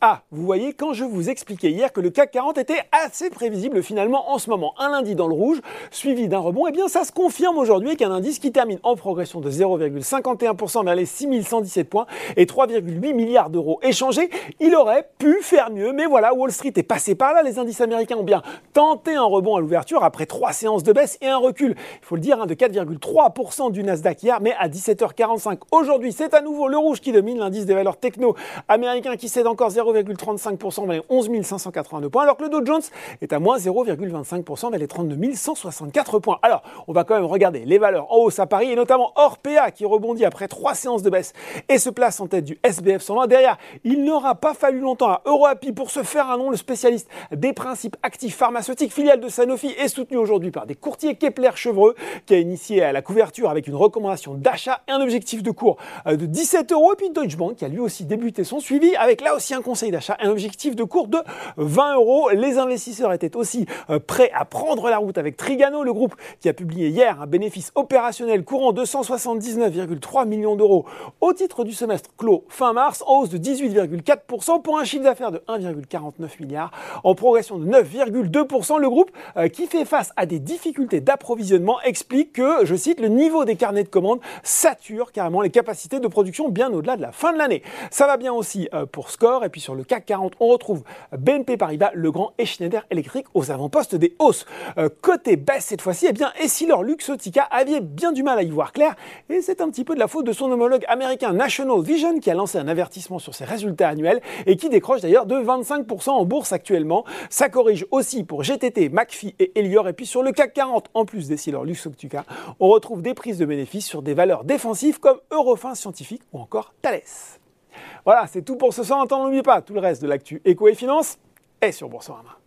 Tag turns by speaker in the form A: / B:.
A: Ah, vous voyez, quand je vous expliquais hier que le CAC 40 était assez prévisible finalement en ce moment, un lundi dans le rouge, suivi d'un rebond, eh bien ça se confirme aujourd'hui avec un indice qui termine en progression de 0,51% vers les 6117 points et 3,8 milliards d'euros échangés. Il aurait pu faire mieux, mais voilà, Wall Street est passé par là. Les indices américains ont bien tenté un rebond à l'ouverture après trois séances de baisse et un recul, il faut le dire, hein, de 4,3% du Nasdaq hier, mais à 17h45 aujourd'hui, c'est à nouveau le rouge qui domine l'indice des valeurs techno américain qui cède encore 0 0,35% vers les 11 582 points, alors que le Dow Jones est à moins 0,25% vers les 32 164 points. Alors, on va quand même regarder les valeurs en hausse à Paris, et notamment Orpea qui rebondit après trois séances de baisse et se place en tête du SBF 120. Derrière, il n'aura pas fallu longtemps à EuroAPI pour se faire un nom. Le spécialiste des principes actifs pharmaceutiques, filiale de Sanofi, est soutenu aujourd'hui par des courtiers Kepler-Chevreux, qui a initié à la couverture avec une recommandation d'achat et un objectif de cours euh, de 17 euros. Et puis Deutsche Bank qui a lui aussi débuté son suivi avec là aussi un conseil d'achat, un objectif de cours de 20 euros. Les investisseurs étaient aussi euh, prêts à prendre la route avec Trigano, le groupe qui a publié hier un bénéfice opérationnel courant de 179,3 millions d'euros au titre du semestre clos fin mars, en hausse de 18,4% pour un chiffre d'affaires de 1,49 milliard, en progression de 9,2%. Le groupe euh, qui fait face à des difficultés d'approvisionnement explique que, je cite, le niveau des carnets de commandes sature carrément les capacités de production bien au-delà de la fin de l'année. Ça va bien aussi euh, pour Score et puis sur le CAC 40, on retrouve BNP Paribas, Legrand et Schneider Electric aux avant-postes des hausses. Euh, côté baisse cette fois-ci, eh bien, Essilor Luxotica avait bien du mal à y voir clair et c'est un petit peu de la faute de son homologue américain National Vision qui a lancé un avertissement sur ses résultats annuels et qui décroche d'ailleurs de 25% en bourse actuellement. Ça corrige aussi pour GTT, McPhee et Elior et puis sur le CAC 40, en plus d'Essilor Luxotica, on retrouve des prises de bénéfices sur des valeurs défensives comme Eurofin Scientifique ou encore Thales. Voilà, c'est tout pour ce soir. N'oubliez pas, tout le reste de l'actu éco et finance est sur Boursorama.